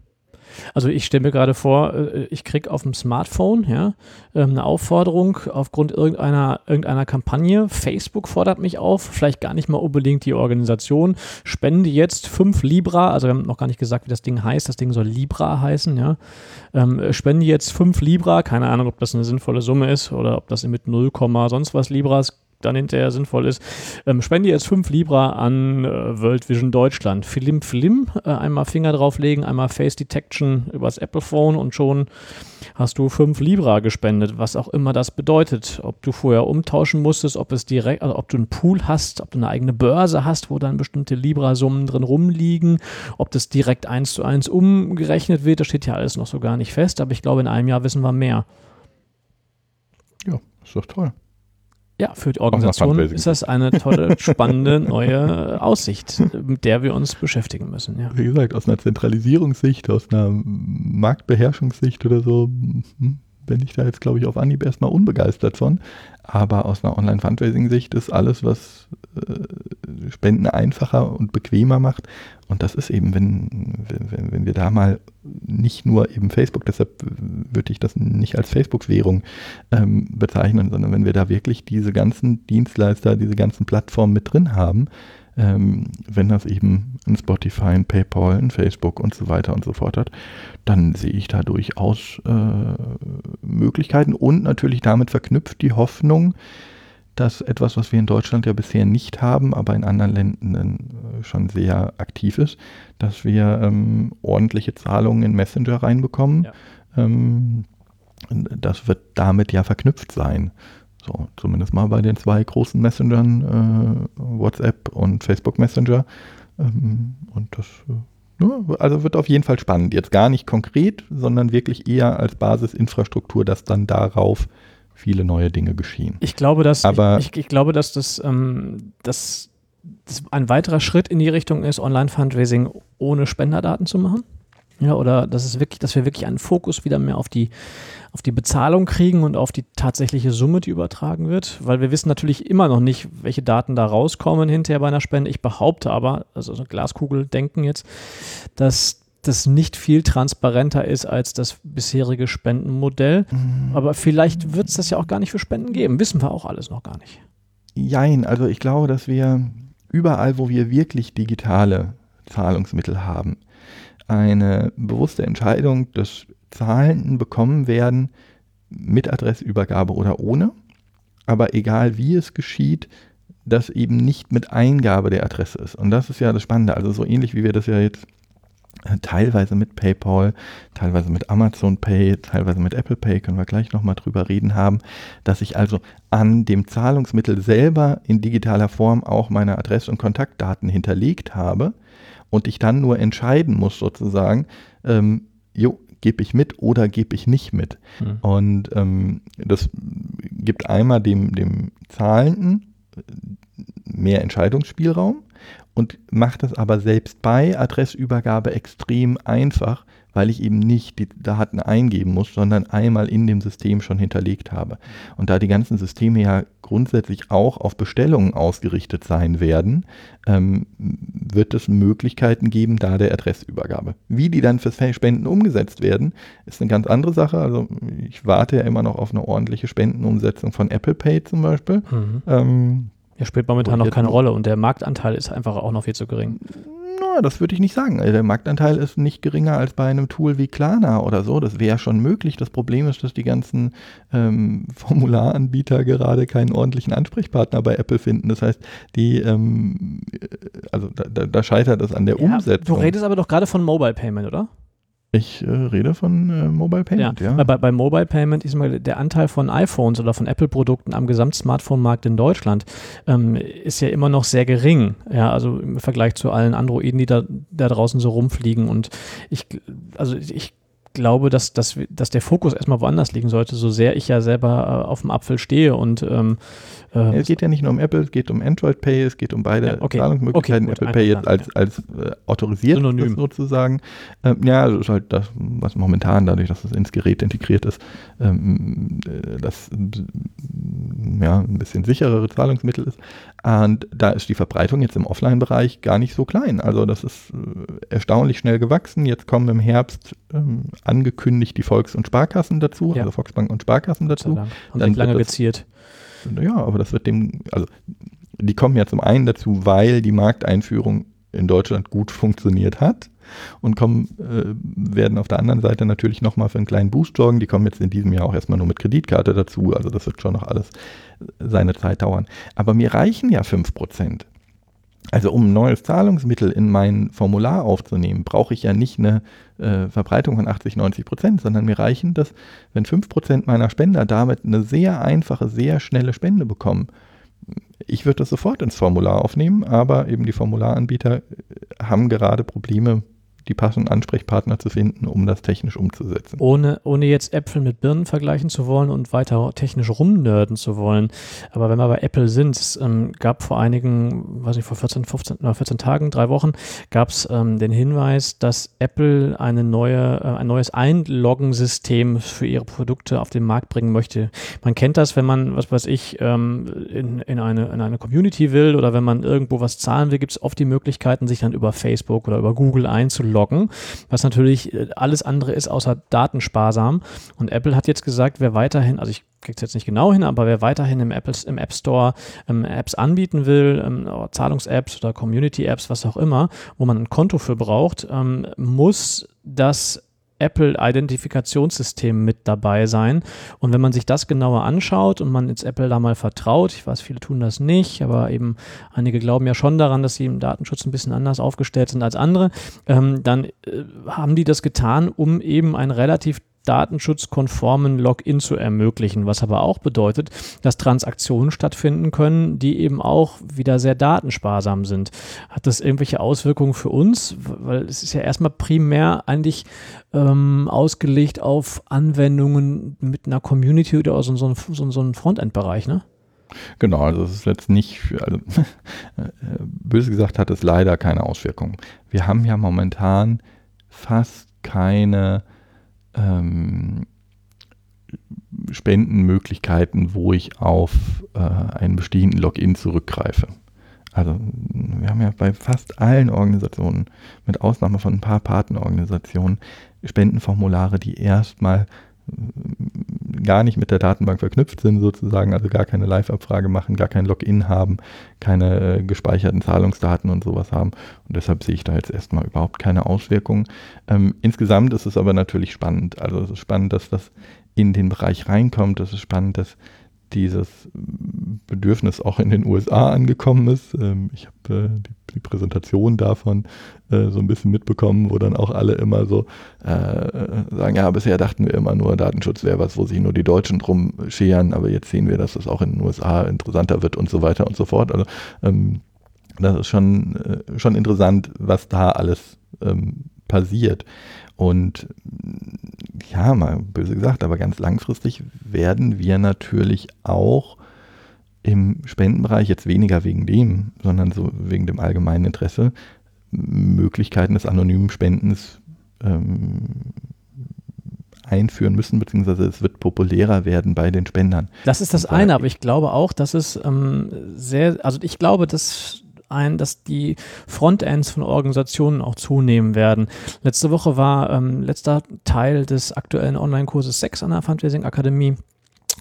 Also ich stelle mir gerade vor, äh, ich kriege auf dem Smartphone ja, ähm, eine Aufforderung aufgrund irgendeiner, irgendeiner Kampagne. Facebook fordert mich auf, vielleicht gar nicht mal unbedingt die Organisation. Spende jetzt 5 Libra, also wir haben noch gar nicht gesagt, wie das Ding heißt. Das Ding soll Libra heißen, ja. Ähm, spende jetzt 5 Libra, keine Ahnung, ob das eine sinnvolle Summe ist oder ob das mit 0, sonst was Libras dann hinterher sinnvoll ist. Ähm, spende jetzt 5 Libra an äh, World Vision Deutschland. Film, Film, äh, einmal Finger drauflegen, einmal Face Detection übers Apple Phone und schon hast du 5 Libra gespendet, was auch immer das bedeutet. Ob du vorher umtauschen musstest, ob es direkt, also ob du einen Pool hast, ob du eine eigene Börse hast, wo dann bestimmte Libra-Summen drin rumliegen, ob das direkt eins zu eins umgerechnet wird, das steht ja alles noch so gar nicht fest, aber ich glaube, in einem Jahr wissen wir mehr. Ja, ist doch toll. Ja, für die Organisation ist das eine tolle, spannende [laughs] neue Aussicht, mit der wir uns beschäftigen müssen. Ja. Wie gesagt, aus einer Zentralisierungssicht, aus einer Marktbeherrschungssicht oder so, hm, bin ich da jetzt, glaube ich, auf Anhieb erstmal unbegeistert von. Aber aus einer Online-Fundraising-Sicht ist alles, was äh, Spenden einfacher und bequemer macht. Und das ist eben, wenn, wenn, wenn wir da mal nicht nur eben Facebook, deshalb würde ich das nicht als Facebook-Währung ähm, bezeichnen, sondern wenn wir da wirklich diese ganzen Dienstleister, diese ganzen Plattformen mit drin haben, ähm, wenn das eben ein Spotify, ein PayPal, ein Facebook und so weiter und so fort hat, dann sehe ich da durchaus äh, Möglichkeiten und natürlich damit verknüpft die Hoffnung, dass etwas, was wir in Deutschland ja bisher nicht haben, aber in anderen Ländern äh, schon sehr aktiv ist, dass wir ähm, ordentliche Zahlungen in Messenger reinbekommen. Ja. Ähm, das wird damit ja verknüpft sein. So, zumindest mal bei den zwei großen Messengern, äh, WhatsApp und Facebook Messenger. Ähm, und das, äh, also wird auf jeden Fall spannend. Jetzt gar nicht konkret, sondern wirklich eher als Basisinfrastruktur, dass dann darauf viele neue Dinge geschehen. Ich glaube, dass, Aber, ich, ich, ich glaube, dass das, ähm, das, das ein weiterer Schritt in die Richtung ist, Online-Fundraising ohne Spenderdaten zu machen. Ja, oder dass es wirklich, dass wir wirklich einen Fokus wieder mehr auf die, auf die Bezahlung kriegen und auf die tatsächliche Summe, die übertragen wird, weil wir wissen natürlich immer noch nicht, welche Daten da rauskommen hinterher bei einer Spende. Ich behaupte aber, also so Glaskugel denken jetzt, dass das nicht viel transparenter ist als das bisherige Spendenmodell. Mhm. Aber vielleicht wird es das ja auch gar nicht für Spenden geben. Wissen wir auch alles noch gar nicht. Jein, also ich glaube, dass wir überall, wo wir wirklich digitale Zahlungsmittel haben, eine bewusste Entscheidung des Zahlenden bekommen werden, mit Adressübergabe oder ohne. Aber egal wie es geschieht, das eben nicht mit Eingabe der Adresse ist. Und das ist ja das Spannende. Also so ähnlich wie wir das ja jetzt äh, teilweise mit PayPal, teilweise mit Amazon Pay, teilweise mit Apple Pay, können wir gleich nochmal drüber reden haben, dass ich also an dem Zahlungsmittel selber in digitaler Form auch meine Adresse- und Kontaktdaten hinterlegt habe und ich dann nur entscheiden muss sozusagen, ähm, jo, gebe ich mit oder gebe ich nicht mit. Mhm. Und ähm, das gibt einmal dem, dem Zahlenden mehr Entscheidungsspielraum und macht es aber selbst bei Adressübergabe extrem einfach, weil ich eben nicht die Daten eingeben muss, sondern einmal in dem System schon hinterlegt habe. Und da die ganzen Systeme ja grundsätzlich auch auf Bestellungen ausgerichtet sein werden, ähm, wird es Möglichkeiten geben, da der Adressübergabe. Wie die dann fürs Spenden umgesetzt werden, ist eine ganz andere Sache. Also ich warte ja immer noch auf eine ordentliche Spendenumsetzung von Apple Pay zum Beispiel. Mhm. Ähm, ja, spielt momentan noch keine Rolle und der Marktanteil ist einfach auch noch viel zu gering. Na, das würde ich nicht sagen. Also der Marktanteil ist nicht geringer als bei einem Tool wie Klarna oder so. Das wäre schon möglich. Das Problem ist, dass die ganzen ähm, [laughs] Formularanbieter gerade keinen ordentlichen Ansprechpartner bei Apple finden. Das heißt, die, ähm, äh, also da, da, scheitert es an der ja, Umsetzung. Du redest aber doch gerade von Mobile Payment, oder? Ich äh, rede von äh, Mobile Payment, ja. ja. Bei, bei, Mobile Payment ist mal der Anteil von iPhones oder von Apple-Produkten am Gesamtsmartphone-Markt in Deutschland ähm, ist ja immer noch sehr gering. Ja, also im Vergleich zu allen Androiden, die da, da draußen so rumfliegen. Und ich, also ich glaube, dass, dass, dass der Fokus erstmal woanders liegen sollte, so sehr ich ja selber äh, auf dem Apfel stehe und ähm, äh, es geht ja nicht nur um Apple, es geht um Android Pay, es geht um beide ja, okay. Zahlungsmöglichkeiten. Okay, Apple Pay jetzt als, als äh, autorisiert Synonym. sozusagen. Ähm, ja, das ist halt das, was momentan dadurch, dass es ins Gerät integriert ist, ähm, äh, das ja, ein bisschen sicherere Zahlungsmittel ist. Und da ist die Verbreitung jetzt im Offline-Bereich gar nicht so klein. Also das ist äh, erstaunlich schnell gewachsen. Jetzt kommen im Herbst ähm, angekündigt die Volks- und Sparkassen dazu, Ja. also Volksbank und Sparkassen dazu. Haben Dann sich lange geziert. Ja, aber das wird dem, also die kommen ja zum einen dazu, weil die Markteinführung in Deutschland gut funktioniert hat und kommen, äh, werden auf der anderen Seite natürlich nochmal für einen kleinen Boost sorgen. Die kommen jetzt in diesem Jahr auch erstmal nur mit Kreditkarte dazu, also das wird schon noch alles seine Zeit dauern. Aber mir reichen ja 5%. Also um ein neues Zahlungsmittel in mein Formular aufzunehmen, brauche ich ja nicht eine äh, Verbreitung von 80, 90 Prozent, sondern mir reichen das, wenn 5 Prozent meiner Spender damit eine sehr einfache, sehr schnelle Spende bekommen. Ich würde das sofort ins Formular aufnehmen, aber eben die Formularanbieter äh, haben gerade Probleme, die passenden Ansprechpartner zu finden, um das technisch umzusetzen. Ohne, ohne jetzt Äpfel mit Birnen vergleichen zu wollen und weiter technisch rumnörden zu wollen. Aber wenn wir bei Apple sind, es ähm, gab vor einigen, weiß nicht, vor 14, 15 oder 14 Tagen, drei Wochen, gab es ähm, den Hinweis, dass Apple eine neue, äh, ein neues Einloggensystem für ihre Produkte auf den Markt bringen möchte. Man kennt das, wenn man, was weiß ich, ähm, in, in, eine, in eine Community will oder wenn man irgendwo was zahlen will, gibt es oft die Möglichkeiten, sich dann über Facebook oder über Google einzuloggen, was natürlich äh, alles andere ist außer datensparsam. Und Apple hat jetzt gesagt, wer weiterhin, also ich kriege es jetzt nicht genau hin, aber wer weiterhin im, Apple, im App Store ähm, Apps anbieten will, ähm, oder Zahlungs-Apps oder Community-Apps, was auch immer, wo man ein Konto für braucht, ähm, muss das Apple-Identifikationssystem mit dabei sein. Und wenn man sich das genauer anschaut und man jetzt Apple da mal vertraut, ich weiß, viele tun das nicht, aber eben einige glauben ja schon daran, dass sie im Datenschutz ein bisschen anders aufgestellt sind als andere, ähm, dann äh, haben die das getan, um eben ein relativ datenschutzkonformen Login zu ermöglichen, was aber auch bedeutet, dass Transaktionen stattfinden können, die eben auch wieder sehr datensparsam sind. Hat das irgendwelche Auswirkungen für uns? Weil es ist ja erstmal primär eigentlich ähm, ausgelegt auf Anwendungen mit einer Community oder so, so, so, so einem Frontend-Bereich, ne? Genau, also es ist jetzt nicht, also böse gesagt hat es leider keine Auswirkungen. Wir haben ja momentan fast keine ähm, Spendenmöglichkeiten, wo ich auf äh, einen bestehenden Login zurückgreife. Also wir haben ja bei fast allen Organisationen, mit Ausnahme von ein paar Partnerorganisationen, Spendenformulare, die erstmal gar nicht mit der Datenbank verknüpft sind, sozusagen, also gar keine Live-Abfrage machen, gar kein Login haben, keine äh, gespeicherten Zahlungsdaten und sowas haben. Und deshalb sehe ich da jetzt erstmal überhaupt keine Auswirkungen. Ähm, insgesamt ist es aber natürlich spannend. Also es ist spannend, dass das in den Bereich reinkommt. Es ist spannend, dass dieses Bedürfnis auch in den USA angekommen ist. Ähm, ich habe äh, die, die, Präsentation davon äh, so ein bisschen mitbekommen, wo dann auch alle immer so äh, sagen, ja, bisher dachten wir immer nur, Datenschutz wäre was, wo sich nur die Deutschen drum scheren, aber jetzt sehen wir, dass das auch in den USA interessanter wird und so weiter und so fort. Also ähm, das ist schon, schon interessant, was da alles ähm, passiert. Und ja, mal böse gesagt, aber ganz langfristig werden wir natürlich auch im Spendenbereich jetzt weniger wegen dem, sondern so wegen dem allgemeinen Interesse Möglichkeiten des anonymen Spendens ähm, einführen müssen, beziehungsweise es wird populärer werden bei den Spendern. Das ist das eine, aber ich glaube auch, dass es ähm, sehr, also ich glaube, dass ein, dass die Frontends von Organisationen auch zunehmen werden. Letzte Woche war ähm, letzter Teil des aktuellen Online-Kurses 6 an der Fundraising Akademie.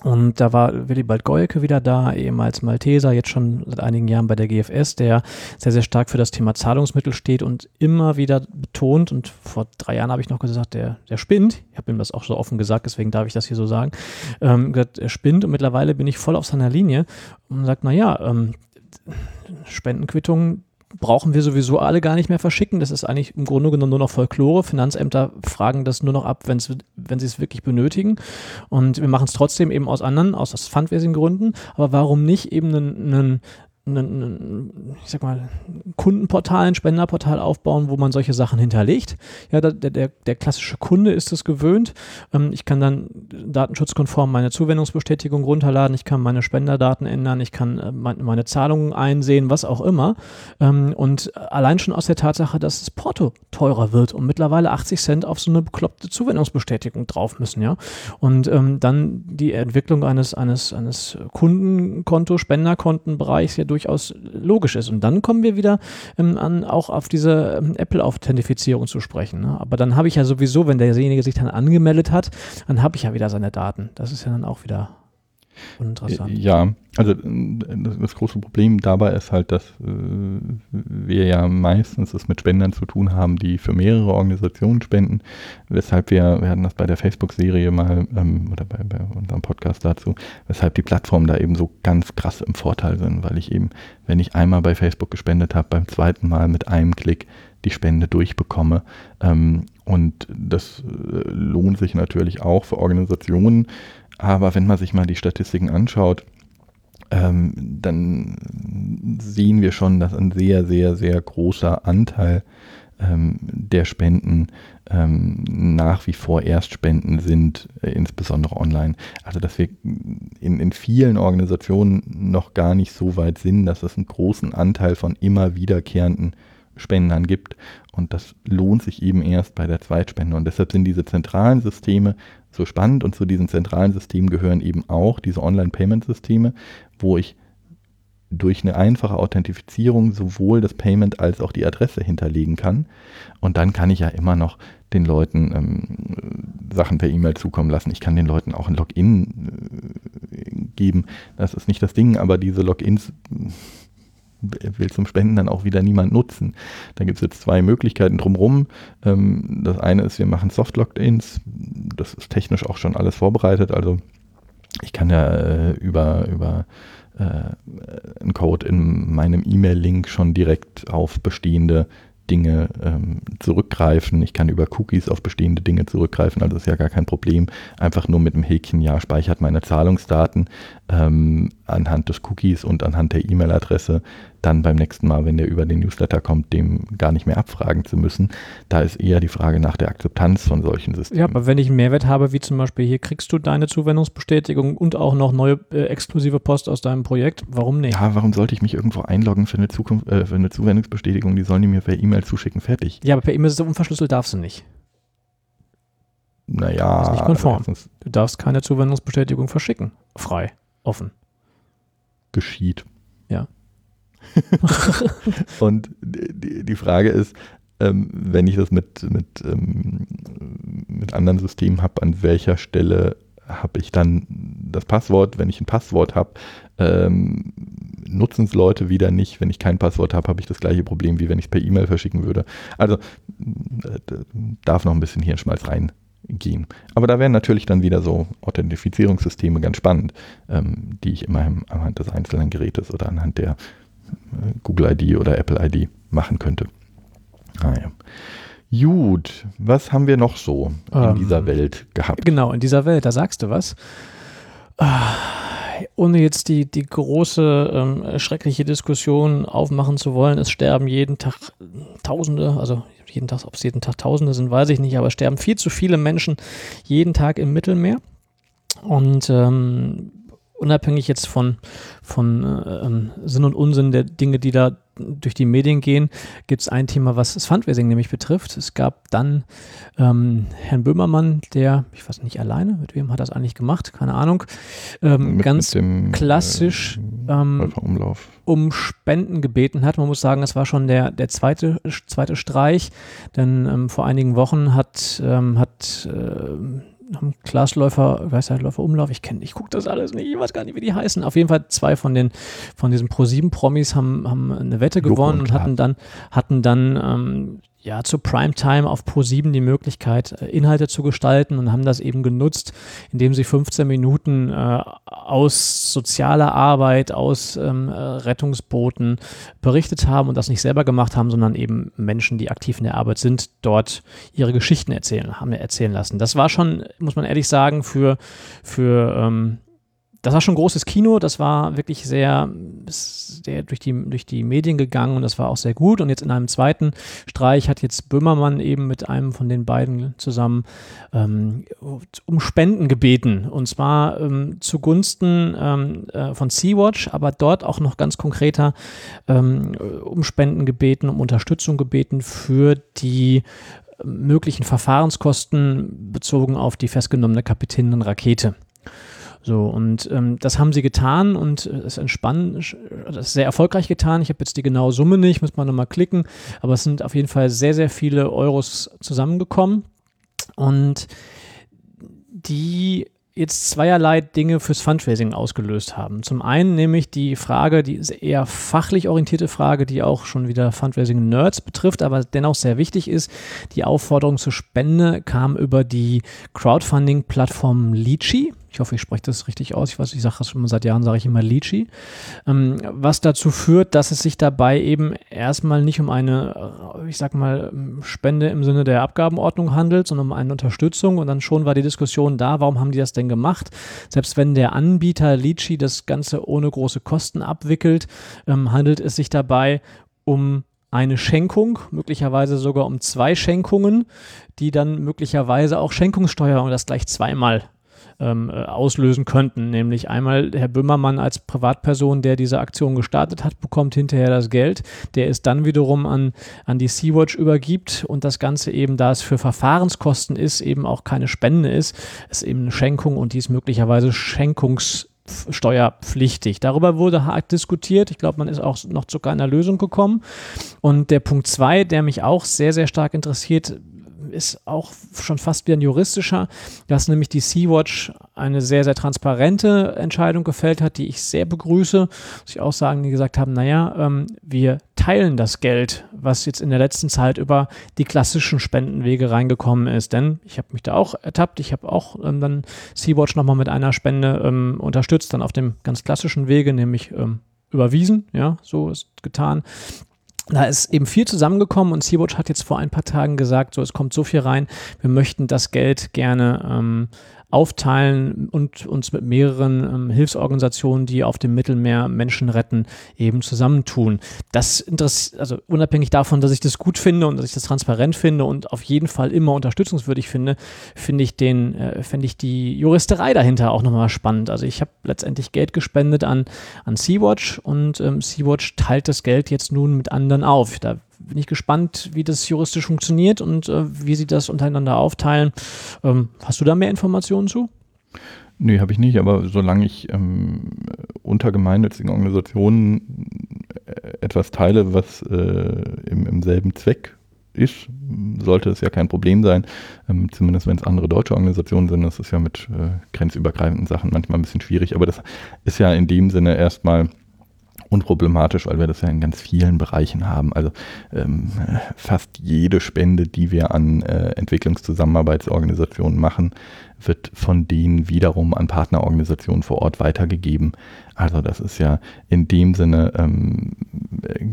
Und da war Willibald Goyke wieder da, ehemals Malteser, jetzt schon seit einigen Jahren bei der GFS, der sehr, sehr stark für das Thema Zahlungsmittel steht und immer wieder betont, und vor drei Jahren habe ich noch gesagt, der, der spinnt, ich habe ihm das auch so offen gesagt, deswegen darf ich das hier so sagen, ähm, gesagt, er spinnt und mittlerweile bin ich voll auf seiner Linie und sagt, naja, ähm, Spendenquittungen brauchen wir sowieso alle gar nicht mehr verschicken. Das ist eigentlich im Grunde genommen nur noch Folklore. Finanzämter fragen das nur noch ab, wenn's, wenn sie es wirklich benötigen. Und wir machen es trotzdem eben aus anderen, aus Fundraising-Gründen. Aber warum nicht eben einen, einen ein, ich sag mal, Kundenportal, ein Spenderportal aufbauen, wo man solche Sachen hinterlegt. Ja, der, der, der klassische Kunde ist es gewöhnt. Ähm, ich kann dann datenschutzkonform meine Zuwendungsbestätigung runterladen, ich kann meine Spenderdaten ändern, ich kann äh, meine Zahlungen einsehen, was auch immer. Ähm, und allein schon aus der Tatsache, dass das Porto teurer wird und mittlerweile 80 Cent auf so eine bekloppte Zuwendungsbestätigung drauf müssen, ja. Und ähm, dann die Entwicklung eines, eines, eines Kundenkonto, Spenderkontenbereichs ja durchaus logisch ist. Und dann kommen wir wieder ähm, an, auch auf diese ähm, Apple-Authentifizierung zu sprechen. Ne? Aber dann habe ich ja sowieso, wenn derjenige sich dann angemeldet hat, dann habe ich ja wieder seine Daten. Das ist ja dann auch wieder Uninteressant. Ja, also das große Problem dabei ist halt, dass äh, wir ja meistens es mit Spendern zu tun haben, die für mehrere Organisationen spenden, weshalb wir, wir hatten das bei der Facebook-Serie mal, ähm, oder bei, bei, unserem Podcast dazu, weshalb die Plattformen da eben so ganz krass im Vorteil sind, weil ich eben, wenn ich einmal bei Facebook gespendet habe, beim zweiten Mal mit einem Klick die Spende durchbekomme. Ähm, und das äh, lohnt sich natürlich auch für Organisationen, aber wenn man sich mal die Statistiken anschaut, ähm, dann sehen wir schon, dass ein sehr, sehr, sehr großer Anteil ähm, der Spenden ähm, nach wie vor Erstspenden sind, äh, insbesondere online. Also dass wir in, in vielen Organisationen noch gar nicht so weit sind, dass es einen großen Anteil von immer wiederkehrenden Spendern gibt. Und das lohnt sich eben erst bei der Zweitspende. Und deshalb sind diese zentralen Systeme so spannend und zu diesen zentralen Systemen gehören eben auch diese Online-Payment-Systeme, wo ich durch eine einfache Authentifizierung sowohl das Payment als auch die Adresse hinterlegen kann. Und dann kann ich ja immer noch den Leuten ähm, Sachen per E-Mail zukommen lassen. Ich kann den Leuten auch ein Login äh, geben. Das ist nicht das Ding, aber diese Logins will zum Spenden dann auch wieder niemand nutzen. Da gibt es jetzt zwei Möglichkeiten drumherum. Ähm, das eine ist, wir machen Soft-Logins. Das ist technisch auch schon alles vorbereitet. Also ich kann ja äh, über, über äh, einen Code in meinem E-Mail-Link schon direkt auf bestehende Dinge ähm, zurückgreifen. Ich kann über Cookies auf bestehende Dinge zurückgreifen, also ist ja gar kein Problem. Einfach nur mit dem Häkchen, ja, speichert meine Zahlungsdaten ähm, anhand des Cookies und anhand der E-Mail-Adresse dann beim nächsten Mal, wenn der über den Newsletter kommt, dem gar nicht mehr abfragen zu müssen. Da ist eher die Frage nach der Akzeptanz von solchen Systemen. Ja, aber wenn ich einen Mehrwert habe, wie zum Beispiel hier kriegst du deine Zuwendungsbestätigung und auch noch neue äh, exklusive Post aus deinem Projekt, warum nicht? Ja, warum sollte ich mich irgendwo einloggen für eine, Zukunft, äh, für eine Zuwendungsbestätigung? Die sollen die mir per E-Mail zuschicken, fertig. Ja, aber per E-Mail ist es unverschlüsselt, darfst du nicht. Naja. Das ist nicht konform. Du darfst keine Zuwendungsbestätigung verschicken. Frei, offen. Geschieht. Ja. [laughs] und die, die, Frage ist, ähm, wenn ich das mit, mit, ähm, mit anderen Systemen habe, an welcher Stelle habe ich dann das Passwort? Wenn ich ein Passwort habe, ähm, nutzen es Leute wieder nicht. Wenn ich kein Passwort habe, habe ich das gleiche Problem, wie wenn ich es per E-Mail verschicken würde. Also äh, darf noch ein bisschen Hirnschmalz reingehen. Aber da wären natürlich dann wieder so Authentifizierungssysteme ganz spannend, ähm, die ich immer anhand des einzelnen Gerätes oder anhand der Google ID oder Apple ID machen könnte. Ah, ja. Gut, was haben wir noch so in ähm, dieser Welt gehabt? Genau, in dieser Welt, da sagst du was. Ah, ohne jetzt die, die große, ähm, schreckliche Diskussion aufmachen zu wollen, es sterben jeden Tag Tausende, also jeden Tag, ob es jeden Tag Tausende sind, weiß ich nicht, aber es sterben viel zu viele Menschen jeden Tag im Mittelmeer. Und ähm, unabhängig jetzt von, von äh, ähm, Sinn und Unsinn der Dinge, die da durch die Medien gehen, gibt es ein Thema, was das Fundraising nämlich betrifft. Es gab dann ähm, Herrn Böhmermann, der, ich weiß nicht alleine, mit wem hat das eigentlich gemacht, keine Ahnung, ähm, mit, ganz mit dem, klassisch äh, ähm, um Spenden gebeten hat. Man muss sagen, es war schon der, der zweite, zweite Streich, denn ähm, vor einigen Wochen hat, ähm, hat äh, haben Glasläufer, ich weiß nicht, Läufer Umlauf, ich kenne, ich gucke das alles nicht, ich weiß gar nicht, wie die heißen. Auf jeden Fall zwei von den von diesen Pro 7 Promis haben, haben eine Wette gewonnen und, und hatten dann hatten dann ähm, ja, zu Primetime auf Pro7 die Möglichkeit, äh, Inhalte zu gestalten und haben das eben genutzt, indem sie 15 Minuten äh, aus sozialer Arbeit, aus ähm, äh, Rettungsbooten berichtet haben und das nicht selber gemacht haben, sondern eben Menschen, die aktiv in der Arbeit sind, dort ihre Geschichten erzählen, haben erzählen lassen. Das war schon, muss man ehrlich sagen, für, für ähm, das war schon großes Kino, das war wirklich sehr, sehr durch, die, durch die Medien gegangen und das war auch sehr gut. Und jetzt in einem zweiten Streich hat jetzt Böhmermann eben mit einem von den beiden zusammen ähm, um Spenden gebeten. Und zwar ähm, zugunsten ähm, äh, von Sea-Watch, aber dort auch noch ganz konkreter ähm, um Spenden gebeten, um Unterstützung gebeten für die möglichen Verfahrenskosten bezogen auf die festgenommene Kapitänin Rakete. So, und ähm, das haben sie getan und äh, es entspannt, das ist sehr erfolgreich getan. Ich habe jetzt die genaue Summe nicht, muss man nochmal klicken, aber es sind auf jeden Fall sehr, sehr viele Euros zusammengekommen. Und die jetzt zweierlei Dinge fürs Fundraising ausgelöst haben. Zum einen nämlich die Frage, die eher fachlich orientierte Frage, die auch schon wieder Fundraising-Nerds betrifft, aber dennoch sehr wichtig ist. Die Aufforderung zur Spende kam über die Crowdfunding-Plattform Litchi. Ich hoffe, ich spreche das richtig aus. Ich weiß, ich sage das schon seit Jahren, sage ich immer Litchi. Ähm, was dazu führt, dass es sich dabei eben erstmal nicht um eine, äh, ich sag mal, Spende im Sinne der Abgabenordnung handelt, sondern um eine Unterstützung. Und dann schon war die Diskussion da, warum haben die das denn gemacht? Selbst wenn der Anbieter Litchi das Ganze ohne große Kosten abwickelt, ähm, handelt es sich dabei um eine Schenkung, möglicherweise sogar um zwei Schenkungen, die dann möglicherweise auch Schenkungssteuer und das gleich zweimal ähm, äh, auslösen könnten. Nämlich einmal Herr Böhmermann als Privatperson, der diese Aktion gestartet hat, bekommt hinterher das Geld, der es dann wiederum an, an die Sea-Watch übergibt und das Ganze eben, da es für Verfahrenskosten ist, eben auch keine Spende ist, ist eben eine Schenkung und die ist möglicherweise Schenkungs- steuerpflichtig. Darüber wurde hart diskutiert. Ich glaube, man ist auch noch zu keiner Lösung gekommen. Und der Punkt zwei, der mich auch sehr, sehr stark interessiert, ist auch schon fast wie ein juristischer, dass nämlich die Sea-Watch eine sehr, sehr transparente Entscheidung gefällt hat, die ich sehr begrüße. Muss ich auch sagen, die gesagt haben, naja, ähm, wir teilen das Geld, was jetzt in der letzten Zeit über die klassischen Spendenwege reingekommen ist. Denn ich habe mich da auch ertappt, ich habe auch ähm, dann Sea-Watch nochmal mit einer Spende ähm, unterstützt, dann auf dem ganz klassischen Wege, nämlich ähm, überwiesen, ja, so ist getan da ist eben viel zusammengekommen und Sea-Watch hat jetzt vor ein paar Tagen gesagt, so es kommt so viel rein, wir möchten das Geld gerne ähm, aufteilen und uns mit mehreren ähm, Hilfsorganisationen, die auf dem Mittelmeer Menschen retten, eben zusammentun. Das interessiert, also unabhängig davon, dass ich das gut finde und dass ich das transparent finde und auf jeden Fall immer unterstützungswürdig finde, finde ich den, äh, finde ich die Juristerei dahinter auch nochmal spannend. Also ich habe letztendlich Geld gespendet an, an Sea-Watch und ähm, Sea-Watch teilt das Geld jetzt nun mit anderen auf. Da bin ich gespannt, wie das juristisch funktioniert und äh, wie sie das untereinander aufteilen. Ähm, hast du da mehr Informationen zu? Nee, habe ich nicht, aber solange ich ähm, unter gemeinnützigen Organisationen äh, etwas teile, was äh, im, im, selben Zweck ist, sollte es ja kein Problem sein. Ähm, zumindest wenn es andere deutsche Organisationen sind, das ist ja mit äh, grenzübergreifenden Sachen manchmal ein bisschen schwierig, aber das ist ja in dem Sinne erstmal unproblematisch, weil wir das ja in ganz vielen Bereichen haben. Also ähm, fast jede Spende, die wir an äh, Entwicklungszusammenarbeitsorganisationen machen, wird von denen wiederum an Partnerorganisationen vor Ort weitergegeben. Also das ist ja in dem Sinne ähm, äh,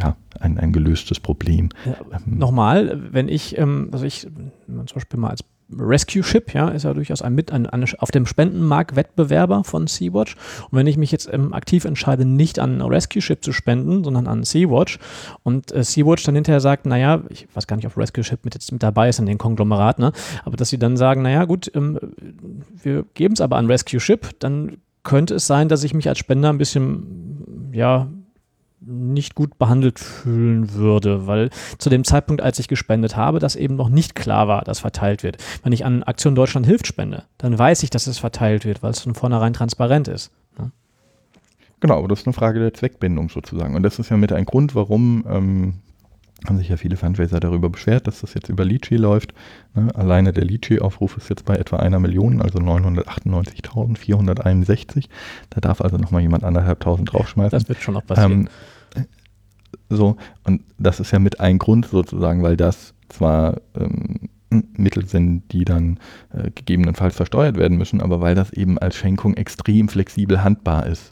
ja, ein, ein gelöstes Problem. Ja, ähm, Nochmal, wenn ich, ähm, also ich zum Beispiel mal als Rescue Ship, ja, ist ja durchaus ein, mit, ein, ein auf dem Spendenmarkt Wettbewerber von Sea-Watch. Und wenn ich mich jetzt ähm, aktiv entscheide, nicht an Rescue Ship zu spenden, sondern an Sea-Watch und äh, Sea-Watch dann hinterher sagt, naja, ich weiß gar nicht, ob Rescue Ship mit jetzt mit dabei ist in den Konglomerat, ne, aber dass sie dann sagen, naja, gut, ähm, wir geben es aber an Rescue Ship, dann könnte es sein, dass ich mich als Spender ein bisschen, ja, nicht gut behandelt fühlen würde, weil zu dem Zeitpunkt, als ich gespendet habe, das eben noch nicht klar war, dass verteilt wird. Wenn ich an Aktion Deutschland hilft spende, dann weiß ich, dass es verteilt wird, weil es von vornherein transparent ist. Ne? Genau, aber das ist eine Frage der Zweckbindung sozusagen. Und das ist ja mit ein Grund, warum ähm, haben sich ja viele Fundraiser darüber beschwert, dass das jetzt über Litchi läuft. Ne? Alleine der Litchi-Aufruf ist jetzt bei etwa einer Million, also 998.461. Da darf also nochmal jemand anderthalbtausend draufschmeißen. Das wird schon noch passieren. Ähm, so, und das ist ja mit ein Grund sozusagen, weil das zwar ähm, Mittel sind, die dann äh, gegebenenfalls versteuert werden müssen, aber weil das eben als Schenkung extrem flexibel handbar ist.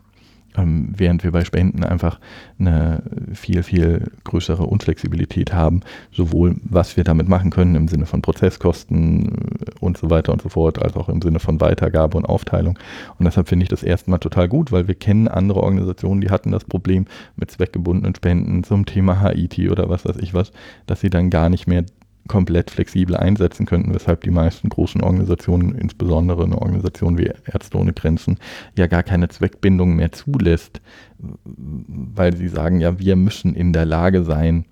Ähm, während wir bei Spenden einfach eine viel, viel größere Unflexibilität haben, sowohl was wir damit machen können im Sinne von Prozesskosten äh, und so weiter und so fort, als auch im Sinne von Weitergabe und Aufteilung. Und deshalb finde ich das erstmal total gut, weil wir kennen andere Organisationen, die hatten das Problem mit zweckgebundenen Spenden zum Thema Haiti oder was weiß ich was, dass sie dann gar nicht mehr komplett flexibel einsetzen könnten, weshalb die meisten großen Organisationen, insbesondere eine Organisation wie Ärzte ohne Grenzen, ja gar keine Zweckbindung mehr zulässt, weil sie sagen, ja, wir müssen in der Lage sein,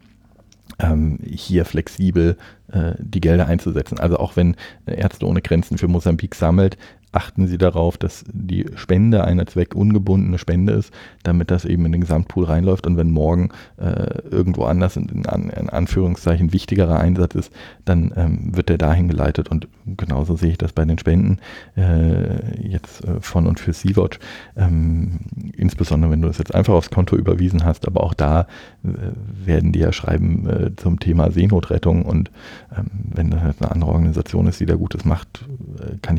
ähm, hier flexibel äh, die Gelder einzusetzen. Also auch wenn Ärzte ohne Grenzen für Mosambik sammelt, achten Sie darauf, dass die Spende eine zweckungebundene Spende ist, damit das eben in den Gesamtpool reinläuft. Und wenn morgen äh, irgendwo anders in, in, in, Anführungszeichen wichtigerer Einsatz ist, dann ähm, wird der dahin geleitet. Und genauso sehe ich das bei den Spenden äh, jetzt äh, von und für Sea-Watch. Ähm, insbesondere wenn du das jetzt einfach aufs Konto überwiesen hast, aber auch da äh, werden die ja schreiben äh, zum Thema Seenotrettung. Und ähm, wenn das eine andere Organisation ist, die da Gutes macht, äh, kann